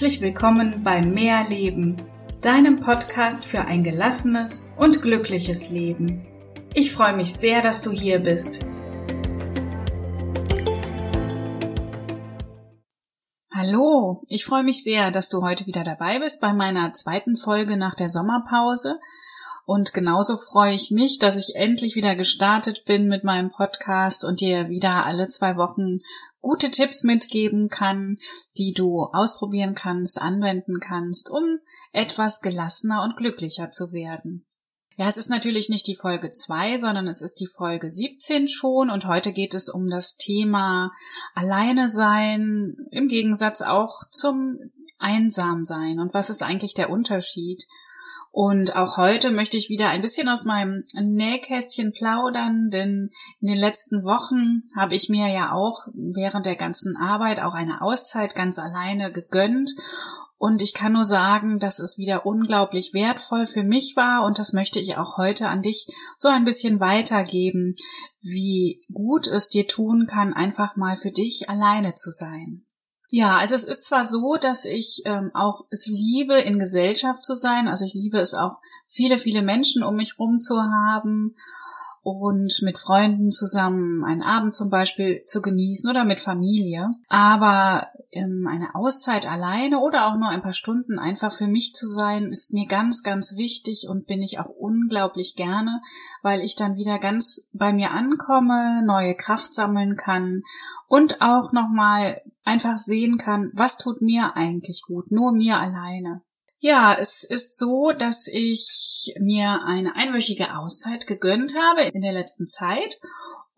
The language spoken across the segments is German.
Herzlich willkommen bei Mehr Leben, deinem Podcast für ein gelassenes und glückliches Leben. Ich freue mich sehr, dass du hier bist. Hallo, ich freue mich sehr, dass du heute wieder dabei bist bei meiner zweiten Folge nach der Sommerpause. Und genauso freue ich mich, dass ich endlich wieder gestartet bin mit meinem Podcast und dir wieder alle zwei Wochen gute Tipps mitgeben kann, die du ausprobieren kannst, anwenden kannst, um etwas gelassener und glücklicher zu werden. Ja, es ist natürlich nicht die Folge 2, sondern es ist die Folge 17 schon und heute geht es um das Thema Alleine sein, im Gegensatz auch zum Einsamsein und was ist eigentlich der Unterschied? Und auch heute möchte ich wieder ein bisschen aus meinem Nähkästchen plaudern, denn in den letzten Wochen habe ich mir ja auch während der ganzen Arbeit auch eine Auszeit ganz alleine gegönnt. Und ich kann nur sagen, dass es wieder unglaublich wertvoll für mich war und das möchte ich auch heute an dich so ein bisschen weitergeben, wie gut es dir tun kann, einfach mal für dich alleine zu sein. Ja, also es ist zwar so, dass ich ähm, auch es liebe, in Gesellschaft zu sein. Also ich liebe es auch, viele, viele Menschen um mich rum zu haben und mit Freunden zusammen einen Abend zum Beispiel zu genießen oder mit Familie. Aber eine Auszeit alleine oder auch nur ein paar Stunden einfach für mich zu sein, ist mir ganz, ganz wichtig und bin ich auch unglaublich gerne, weil ich dann wieder ganz bei mir ankomme, neue Kraft sammeln kann und auch nochmal einfach sehen kann, was tut mir eigentlich gut, nur mir alleine. Ja, es ist so, dass ich mir eine einwöchige Auszeit gegönnt habe in der letzten Zeit.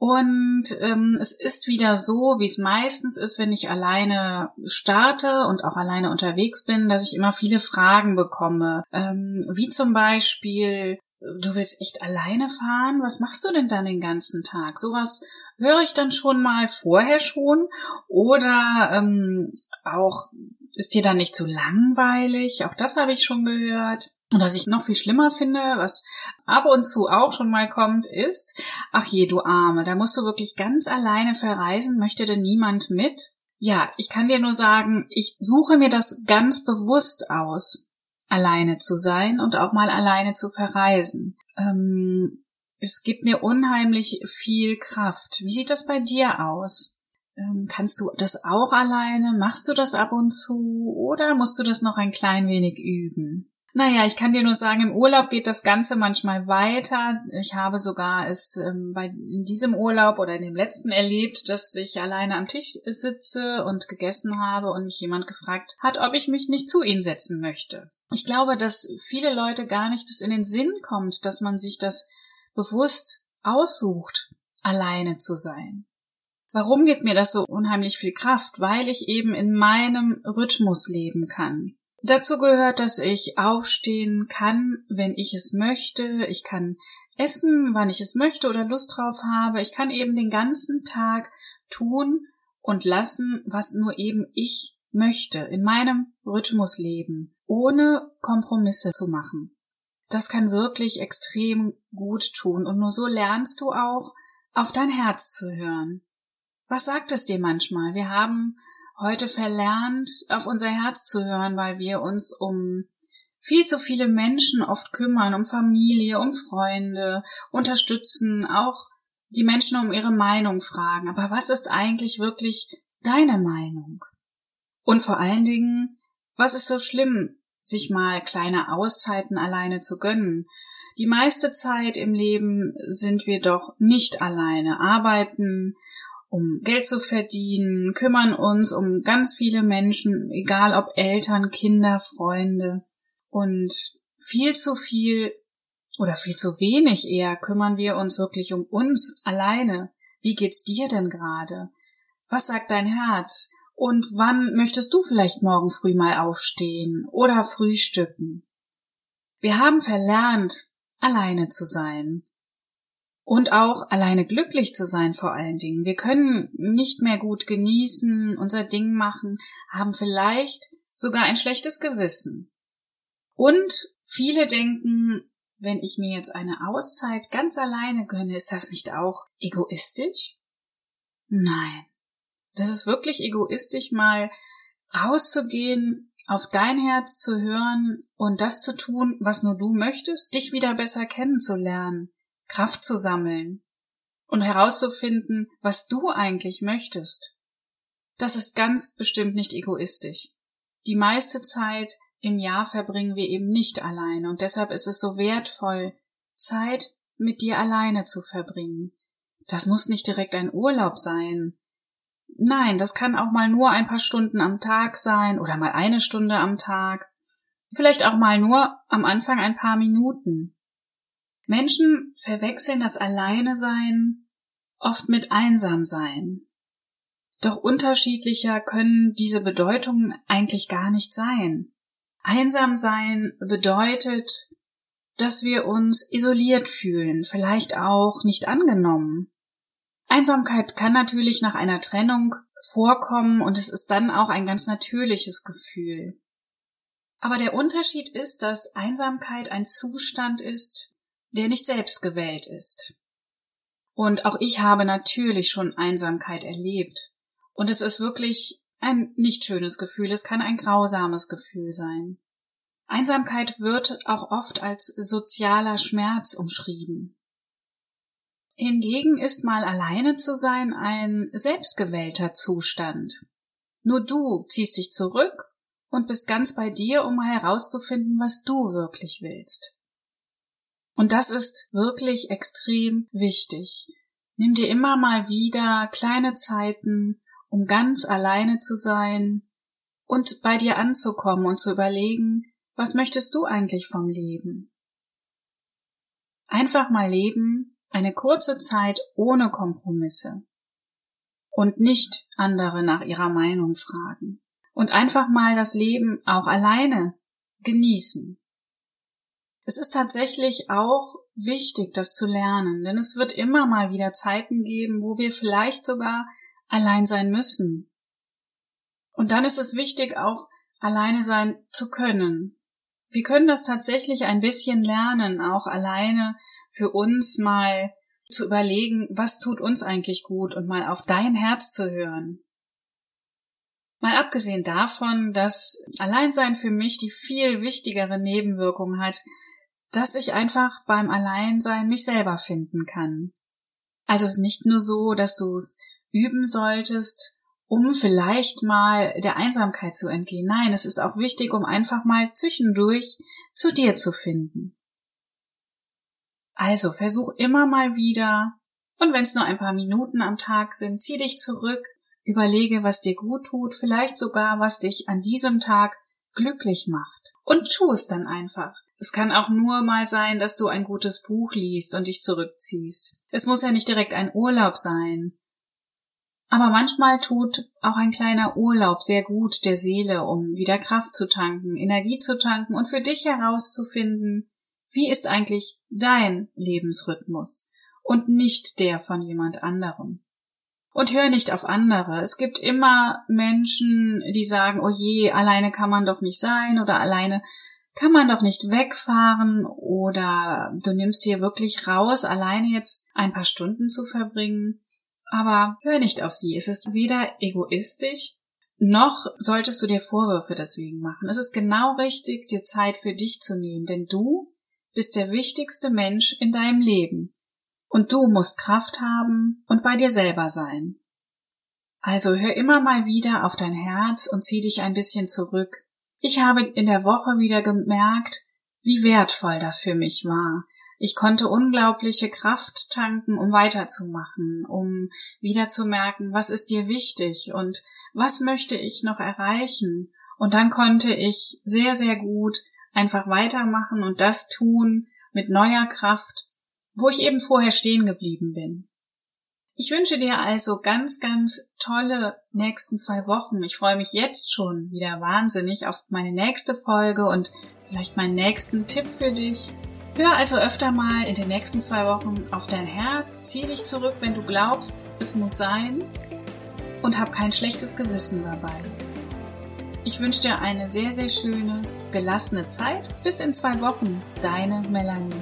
Und ähm, es ist wieder so, wie es meistens ist, wenn ich alleine starte und auch alleine unterwegs bin, dass ich immer viele Fragen bekomme. Ähm, wie zum Beispiel, du willst echt alleine fahren? Was machst du denn dann den ganzen Tag? Sowas höre ich dann schon mal vorher schon oder ähm, auch ist dir dann nicht zu langweilig? Auch das habe ich schon gehört. Und was ich noch viel schlimmer finde, was ab und zu auch schon mal kommt, ist, ach je, du Arme, da musst du wirklich ganz alleine verreisen, möchte denn niemand mit? Ja, ich kann dir nur sagen, ich suche mir das ganz bewusst aus, alleine zu sein und auch mal alleine zu verreisen. Ähm, es gibt mir unheimlich viel Kraft. Wie sieht das bei dir aus? Ähm, kannst du das auch alleine? Machst du das ab und zu? Oder musst du das noch ein klein wenig üben? Naja, ich kann dir nur sagen, im Urlaub geht das Ganze manchmal weiter. Ich habe sogar es ähm, bei, in diesem Urlaub oder in dem letzten erlebt, dass ich alleine am Tisch sitze und gegessen habe und mich jemand gefragt hat, ob ich mich nicht zu ihnen setzen möchte. Ich glaube, dass viele Leute gar nicht das in den Sinn kommt, dass man sich das bewusst aussucht, alleine zu sein. Warum gibt mir das so unheimlich viel Kraft? Weil ich eben in meinem Rhythmus leben kann. Dazu gehört, dass ich aufstehen kann, wenn ich es möchte. Ich kann essen, wann ich es möchte oder Lust drauf habe. Ich kann eben den ganzen Tag tun und lassen, was nur eben ich möchte, in meinem Rhythmus leben, ohne Kompromisse zu machen das kann wirklich extrem gut tun. Und nur so lernst du auch, auf dein Herz zu hören. Was sagt es dir manchmal? Wir haben heute verlernt, auf unser Herz zu hören, weil wir uns um viel zu viele Menschen oft kümmern, um Familie, um Freunde, unterstützen, auch die Menschen um ihre Meinung fragen. Aber was ist eigentlich wirklich deine Meinung? Und vor allen Dingen, was ist so schlimm sich mal kleine Auszeiten alleine zu gönnen. Die meiste Zeit im Leben sind wir doch nicht alleine, arbeiten, um Geld zu verdienen, kümmern uns um ganz viele Menschen, egal ob Eltern, Kinder, Freunde. Und viel zu viel oder viel zu wenig eher kümmern wir uns wirklich um uns alleine. Wie geht's dir denn gerade? Was sagt dein Herz? Und wann möchtest du vielleicht morgen früh mal aufstehen oder frühstücken? Wir haben verlernt, alleine zu sein. Und auch alleine glücklich zu sein vor allen Dingen. Wir können nicht mehr gut genießen, unser Ding machen, haben vielleicht sogar ein schlechtes Gewissen. Und viele denken, wenn ich mir jetzt eine Auszeit ganz alleine gönne, ist das nicht auch egoistisch? Nein. Das ist wirklich egoistisch, mal rauszugehen, auf dein Herz zu hören und das zu tun, was nur du möchtest, dich wieder besser kennenzulernen, Kraft zu sammeln und herauszufinden, was du eigentlich möchtest. Das ist ganz bestimmt nicht egoistisch. Die meiste Zeit im Jahr verbringen wir eben nicht alleine und deshalb ist es so wertvoll, Zeit mit dir alleine zu verbringen. Das muss nicht direkt ein Urlaub sein. Nein, das kann auch mal nur ein paar Stunden am Tag sein oder mal eine Stunde am Tag. Vielleicht auch mal nur am Anfang ein paar Minuten. Menschen verwechseln das Alleine sein oft mit einsam sein. Doch unterschiedlicher können diese Bedeutungen eigentlich gar nicht sein. Einsam sein bedeutet, dass wir uns isoliert fühlen, vielleicht auch nicht angenommen. Einsamkeit kann natürlich nach einer Trennung vorkommen und es ist dann auch ein ganz natürliches Gefühl. Aber der Unterschied ist, dass Einsamkeit ein Zustand ist, der nicht selbst gewählt ist. Und auch ich habe natürlich schon Einsamkeit erlebt. Und es ist wirklich ein nicht schönes Gefühl, es kann ein grausames Gefühl sein. Einsamkeit wird auch oft als sozialer Schmerz umschrieben. Hingegen ist mal alleine zu sein ein selbstgewählter Zustand. Nur du ziehst dich zurück und bist ganz bei dir, um mal herauszufinden, was du wirklich willst. Und das ist wirklich extrem wichtig. Nimm dir immer mal wieder kleine Zeiten, um ganz alleine zu sein und bei dir anzukommen und zu überlegen, was möchtest du eigentlich vom Leben? Einfach mal leben eine kurze Zeit ohne Kompromisse und nicht andere nach ihrer Meinung fragen und einfach mal das Leben auch alleine genießen. Es ist tatsächlich auch wichtig, das zu lernen, denn es wird immer mal wieder Zeiten geben, wo wir vielleicht sogar allein sein müssen. Und dann ist es wichtig, auch alleine sein zu können. Wir können das tatsächlich ein bisschen lernen, auch alleine für uns mal zu überlegen, was tut uns eigentlich gut und mal auf dein Herz zu hören. Mal abgesehen davon, dass Alleinsein für mich die viel wichtigere Nebenwirkung hat, dass ich einfach beim Alleinsein mich selber finden kann. Also es ist nicht nur so, dass du es üben solltest, um vielleicht mal der Einsamkeit zu entgehen. Nein, es ist auch wichtig, um einfach mal zwischendurch zu dir zu finden. Also versuch immer mal wieder, und wenn es nur ein paar Minuten am Tag sind, zieh dich zurück, überlege, was dir gut tut, vielleicht sogar, was dich an diesem Tag glücklich macht. Und tu es dann einfach. Es kann auch nur mal sein, dass du ein gutes Buch liest und dich zurückziehst. Es muss ja nicht direkt ein Urlaub sein. Aber manchmal tut auch ein kleiner Urlaub sehr gut der Seele, um wieder Kraft zu tanken, Energie zu tanken und für dich herauszufinden, wie ist eigentlich dein Lebensrhythmus und nicht der von jemand anderem? Und hör nicht auf andere. Es gibt immer Menschen, die sagen, oh je, alleine kann man doch nicht sein oder alleine kann man doch nicht wegfahren oder du nimmst dir wirklich raus, alleine jetzt ein paar Stunden zu verbringen. Aber hör nicht auf sie. Es ist weder egoistisch, noch solltest du dir Vorwürfe deswegen machen. Es ist genau richtig, dir Zeit für dich zu nehmen, denn du bist der wichtigste Mensch in deinem Leben. Und du musst Kraft haben und bei dir selber sein. Also hör immer mal wieder auf dein Herz und zieh dich ein bisschen zurück. Ich habe in der Woche wieder gemerkt, wie wertvoll das für mich war. Ich konnte unglaubliche Kraft tanken, um weiterzumachen, um wieder zu merken, was ist dir wichtig und was möchte ich noch erreichen. Und dann konnte ich sehr, sehr gut einfach weitermachen und das tun mit neuer Kraft, wo ich eben vorher stehen geblieben bin. Ich wünsche dir also ganz, ganz tolle nächsten zwei Wochen. Ich freue mich jetzt schon wieder wahnsinnig auf meine nächste Folge und vielleicht meinen nächsten Tipp für dich. Hör also öfter mal in den nächsten zwei Wochen auf dein Herz, zieh dich zurück, wenn du glaubst, es muss sein und hab kein schlechtes Gewissen dabei. Ich wünsche dir eine sehr, sehr schöne, gelassene Zeit. Bis in zwei Wochen. Deine Melanie.